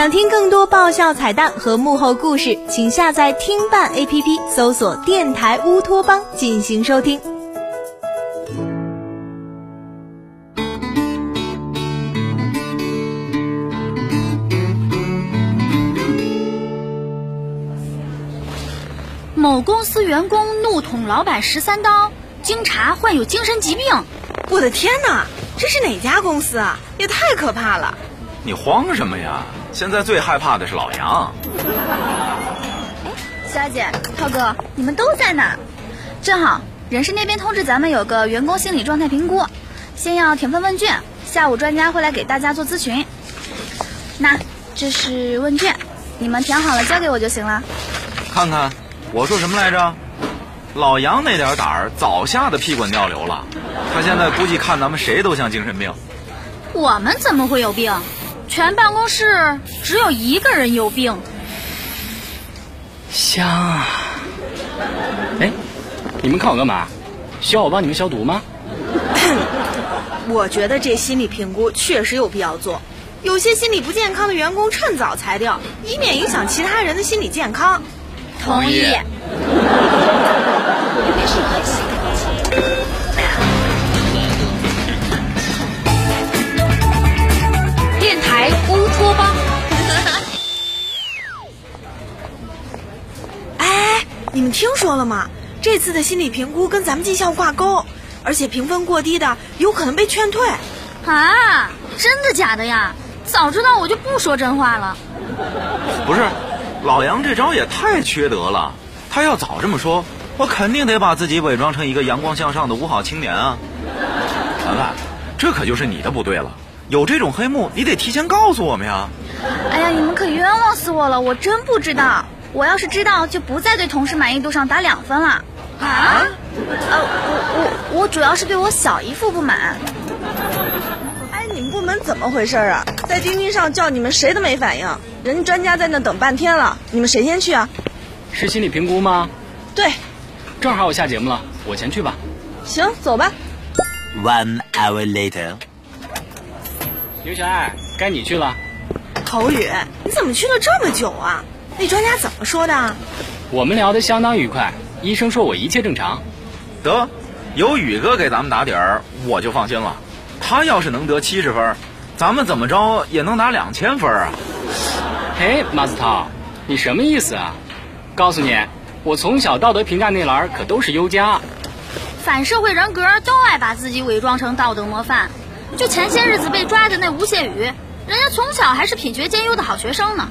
想听更多爆笑彩蛋和幕后故事，请下载听伴 APP，搜索“电台乌托邦”进行收听。某公司员工怒捅老板十三刀，经查患有精神疾病。我的天哪，这是哪家公司啊？也太可怕了！你慌什么呀？现在最害怕的是老杨。哎小姐、涛哥，你们都在哪？正好，人事那边通知咱们有个员工心理状态评估，先要填份问卷，下午专家会来给大家做咨询。那这是问卷，你们填好了交给我就行了。看看。我说什么来着？老杨那点胆儿早吓得屁滚尿流了，他现在估计看咱们谁都像精神病。我们怎么会有病？全办公室只有一个人有病。香啊！哎，你们看我干嘛？需要我帮你们消毒吗？我觉得这心理评估确实有必要做，有些心理不健康的员工趁早裁掉，以免影响其他人的心理健康。同意。台乌托邦。哎，你们听说了吗？这次的心理评估跟咱们绩效挂钩，而且评分过低的有可能被劝退。啊，真的假的呀？早知道我就不说真话了。不是。老杨这招也太缺德了！他要早这么说，我肯定得把自己伪装成一个阳光向上的五好青年啊！凡凡，这可就是你的不对了。有这种黑幕，你得提前告诉我们呀！哎呀，你们可冤枉死我了！我真不知道。我要是知道，就不再对同事满意度上打两分了。啊？呃，我我我主要是对我小姨夫不满。哎，你们部门怎么回事啊？在钉钉上叫你们谁都没反应。人家专家在那等半天了，你们谁先去啊？是心理评估吗？对，正好我下节目了，我先去吧。行，走吧。One hour later，刘小爱，该你去了。口语，你怎么去了这么久啊？那专家怎么说的？我们聊得相当愉快，医生说我一切正常。得，有宇哥给咱们打底儿，我就放心了。他要是能得七十分。咱们怎么着也能拿两千分啊！嘿，马子涛，你什么意思啊？告诉你，我从小道德评价那栏可都是优加。反社会人格都爱把自己伪装成道德模范，就前些日子被抓的那吴谢宇，人家从小还是品学兼优的好学生呢。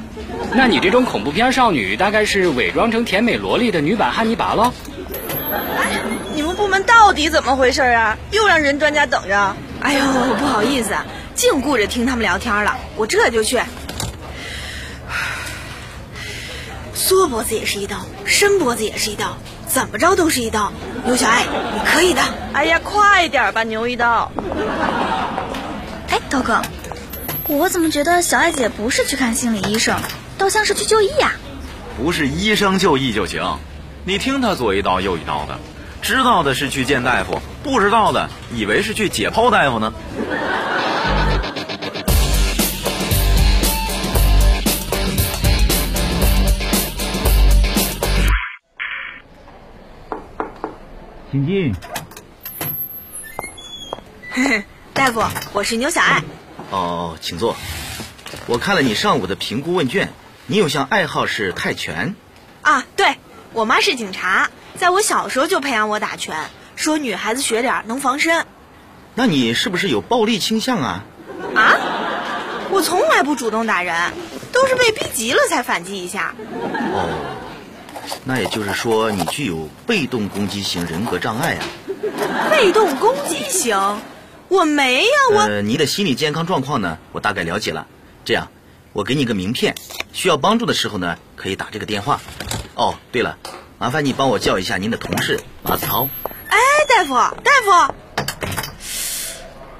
那你这种恐怖片少女，大概是伪装成甜美萝莉的女版汉尼拔喽？哎，你们部门到底怎么回事啊？又让人专家等着？哎呦，不好意思。净顾着听他们聊天了，我这就去。缩脖子也是一刀，伸脖子也是一刀，怎么着都是一刀。牛小爱，你可以的。哎呀，快点吧，牛一刀。哎，涛哥，我怎么觉得小艾姐不是去看心理医生，倒像是去就医呀？不是医生就医就行，你听他左一刀右一刀的，知道的是去见大夫，不知道的以为是去解剖大夫呢。请进。大夫，我是牛小爱。哦，请坐。我看了你上午的评估问卷，你有项爱好是泰拳。啊，对，我妈是警察，在我小时候就培养我打拳，说女孩子学点能防身。那你是不是有暴力倾向啊？啊？我从来不主动打人，都是被逼急了才反击一下。哦。那也就是说，你具有被动攻击型人格障碍啊！被动攻击型？我没有。我呃，你的心理健康状况呢？我大概了解了。这样，我给你个名片，需要帮助的时候呢，可以打这个电话。哦，对了，麻烦你帮我叫一下您的同事马子涛。哎，大夫，大夫，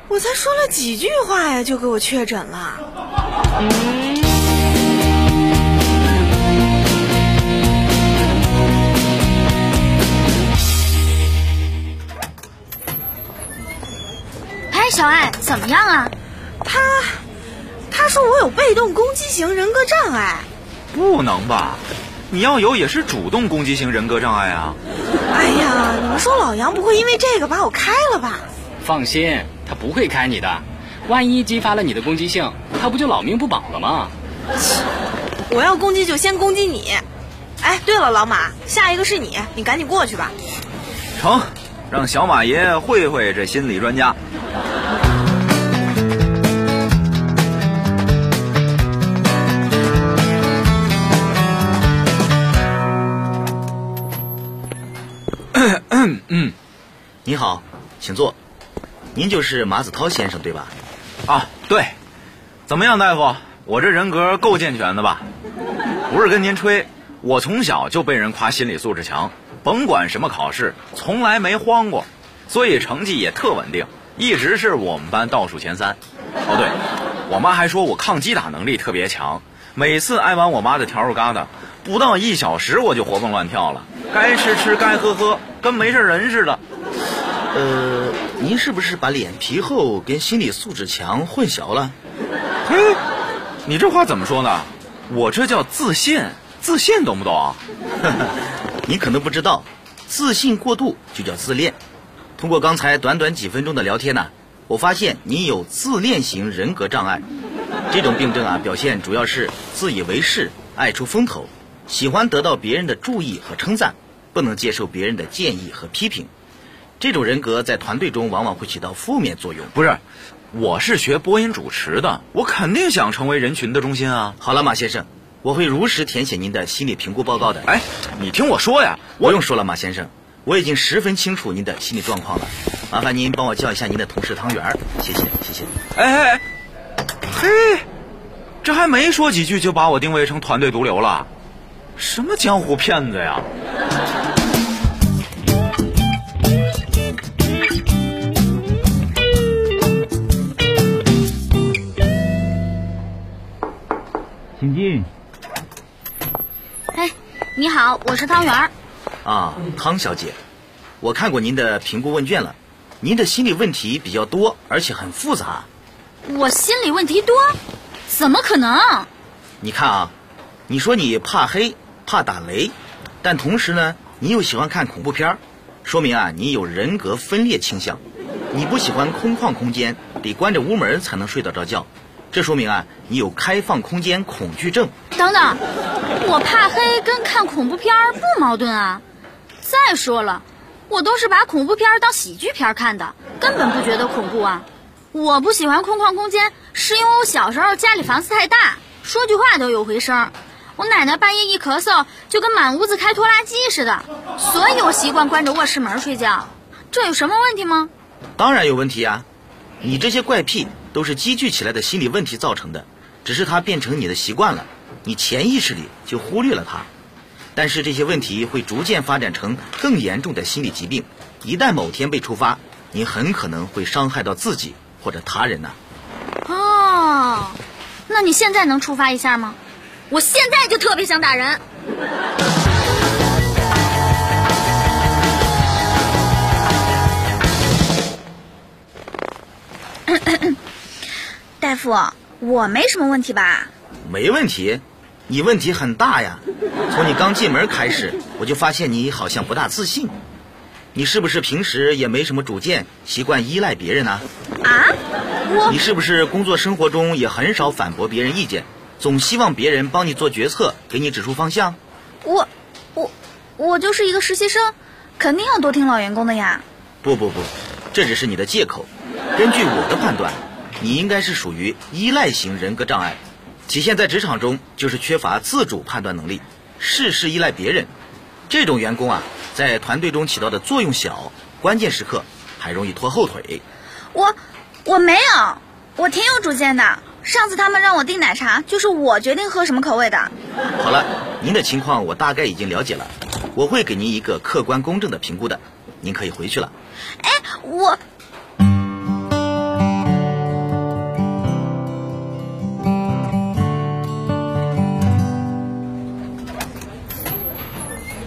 我才说了几句话呀，就给我确诊了。小爱怎么样啊？他他说我有被动攻击型人格障碍。不能吧？你要有也是主动攻击型人格障碍啊！哎呀，你们说老杨不会因为这个把我开了吧？放心，他不会开你的。万一激发了你的攻击性，他不就老命不保了吗？我要攻击就先攻击你。哎，对了，老马，下一个是你，你赶紧过去吧。成，让小马爷会会这心理专家。嗯嗯，你好，请坐。您就是马子涛先生对吧？啊，对。怎么样，大夫？我这人格够健全的吧？不是跟您吹，我从小就被人夸心理素质强，甭管什么考试，从来没慌过，所以成绩也特稳定，一直是我们班倒数前三。哦，对，我妈还说我抗击打能力特别强，每次挨完我妈的笤帚疙瘩，不到一小时我就活蹦乱跳了，该吃吃，该喝喝，跟没事人似的。呃，您是不是把脸皮厚跟心理素质强混淆了？嘿，你这话怎么说呢？我这叫自信，自信懂不懂？你可能不知道，自信过度就叫自恋。通过刚才短短几分钟的聊天呢，我发现你有自恋型人格障碍。这种病症啊，表现主要是自以为是、爱出风头，喜欢得到别人的注意和称赞，不能接受别人的建议和批评。这种人格在团队中往往会起到负面作用。不是，我是学播音主持的，我肯定想成为人群的中心啊。好了，马先生，我会如实填写您的心理评估报告的。哎，你听我说呀，不用说了，马先生，我已经十分清楚您的心理状况了。麻烦您帮我叫一下您的同事汤圆，谢谢，谢谢。哎哎哎，嘿，这还没说几句就把我定位成团队毒瘤了，什么江湖骗子呀！请进。哎，你好，我是汤圆儿。啊，汤小姐，我看过您的评估问卷了，您的心理问题比较多，而且很复杂。我心理问题多？怎么可能？你看啊，你说你怕黑、怕打雷，但同时呢，你又喜欢看恐怖片儿，说明啊，你有人格分裂倾向。你不喜欢空旷空间，得关着屋门才能睡得着觉。这说明啊，你有开放空间恐惧症。等等，我怕黑跟看恐怖片儿不矛盾啊。再说了，我都是把恐怖片儿当喜剧片儿看的，根本不觉得恐怖啊。我不喜欢空旷空间，是因为我小时候家里房子太大，说句话都有回声。我奶奶半夜一咳嗽，就跟满屋子开拖拉机似的，所以我习惯关着卧室门睡觉。这有什么问题吗？当然有问题啊！你这些怪癖都是积聚起来的心理问题造成的，只是它变成你的习惯了，你潜意识里就忽略了它。但是这些问题会逐渐发展成更严重的心理疾病，一旦某天被触发，你很可能会伤害到自己或者他人呐、哦，那你现在能触发一下吗？我现在就特别想打人。大夫，我没什么问题吧？没问题，你问题很大呀。从你刚进门开始，我就发现你好像不大自信。你是不是平时也没什么主见，习惯依赖别人呢、啊？我你是不是工作生活中也很少反驳别人意见，总希望别人帮你做决策，给你指出方向？我我我就是一个实习生，肯定要多听老员工的呀。不不不，这只是你的借口。根据我的判断，你应该是属于依赖型人格障碍，体现在职场中就是缺乏自主判断能力，事事依赖别人。这种员工啊，在团队中起到的作用小，关键时刻还容易拖后腿。我我没有，我挺有主见的。上次他们让我订奶茶，就是我决定喝什么口味的。好了，您的情况我大概已经了解了，我会给您一个客观公正的评估的，您可以回去了。哎，我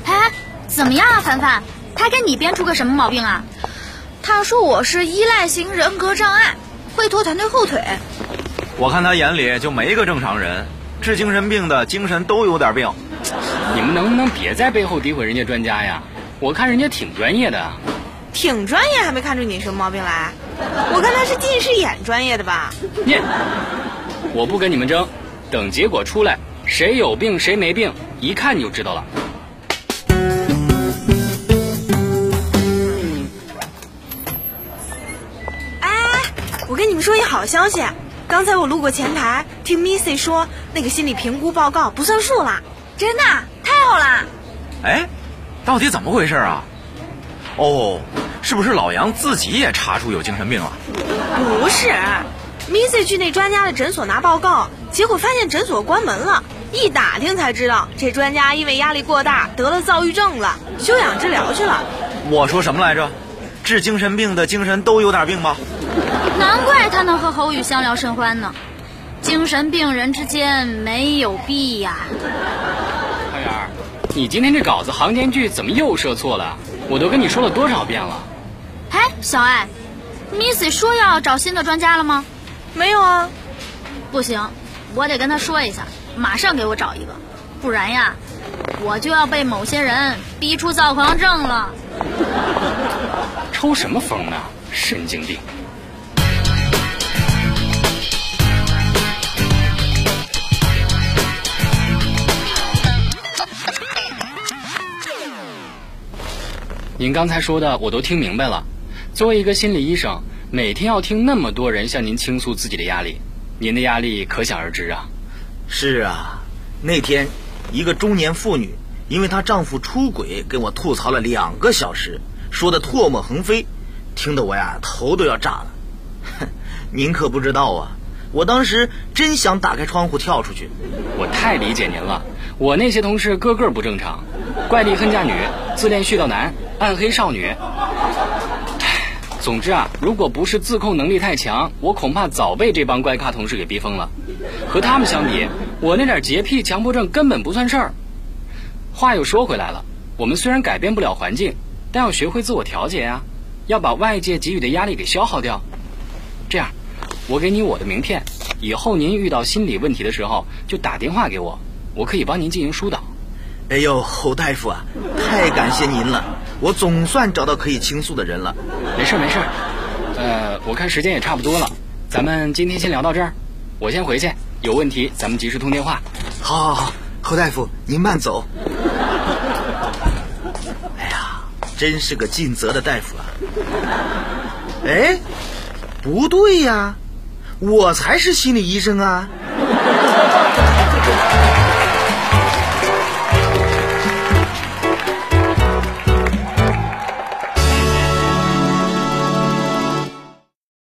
哎，怎么样啊，凡凡？他给你编出个什么毛病啊？他说我是依赖型人格障碍，会拖团队后腿。我看他眼里就没个正常人，治精神病的精神都有点病。你们能不能别在背后诋毁人家专家呀？我看人家挺专业的。挺专业，还没看出你什么毛病来。我看他是近视眼专业的吧？你，我不跟你们争，等结果出来，谁有病谁没病，一看你就知道了。哎，我跟你们说一好消息，刚才我路过前台，听 Missy 说那个心理评估报告不算数啦。真的太好了！哎，到底怎么回事啊？哦，是不是老杨自己也查出有精神病了？不是，Missy 去那专家的诊所拿报告，结果发现诊所关门了。一打听才知道，这专家因为压力过大得了躁郁症了，休养治疗去了。我说什么来着？治精神病的精神都有点病吗？难怪他能和侯宇相聊甚欢呢。精神病人之间没有弊呀。小圆儿，你今天这稿子行间距怎么又设错了？我都跟你说了多少遍了？哎，小艾，Missy 说要找新的专家了吗？没有啊，不行，我得跟他说一下，马上给我找一个，不然呀，我就要被某些人逼出躁狂症了。抽什么风呢？神经病！您刚才说的我都听明白了。作为一个心理医生，每天要听那么多人向您倾诉自己的压力，您的压力可想而知啊。是啊，那天一个中年妇女因为她丈夫出轨跟我吐槽了两个小时，说的唾沫横飞，听得我呀头都要炸了。哼，您可不知道啊，我当时真想打开窗户跳出去。我太理解您了，我那些同事个个不正常，怪力恨嫁女、自恋絮叨男、暗黑少女。唉，总之啊，如果不是自控能力太强，我恐怕早被这帮怪咖同事给逼疯了。和他们相比，我那点洁癖、强迫症根本不算事儿。话又说回来了，我们虽然改变不了环境，但要学会自我调节呀，要把外界给予的压力给消耗掉。这样，我给你我的名片，以后您遇到心理问题的时候就打电话给我，我可以帮您进行疏导。哎呦，侯大夫啊，太感谢您了，我总算找到可以倾诉的人了。没事没事，呃，我看时间也差不多了，咱们今天先聊到这儿，我先回去，有问题咱们及时通电话。好，好，好，侯大夫您慢走。真是个尽责的大夫啊！哎，不对呀，我才是心理医生啊！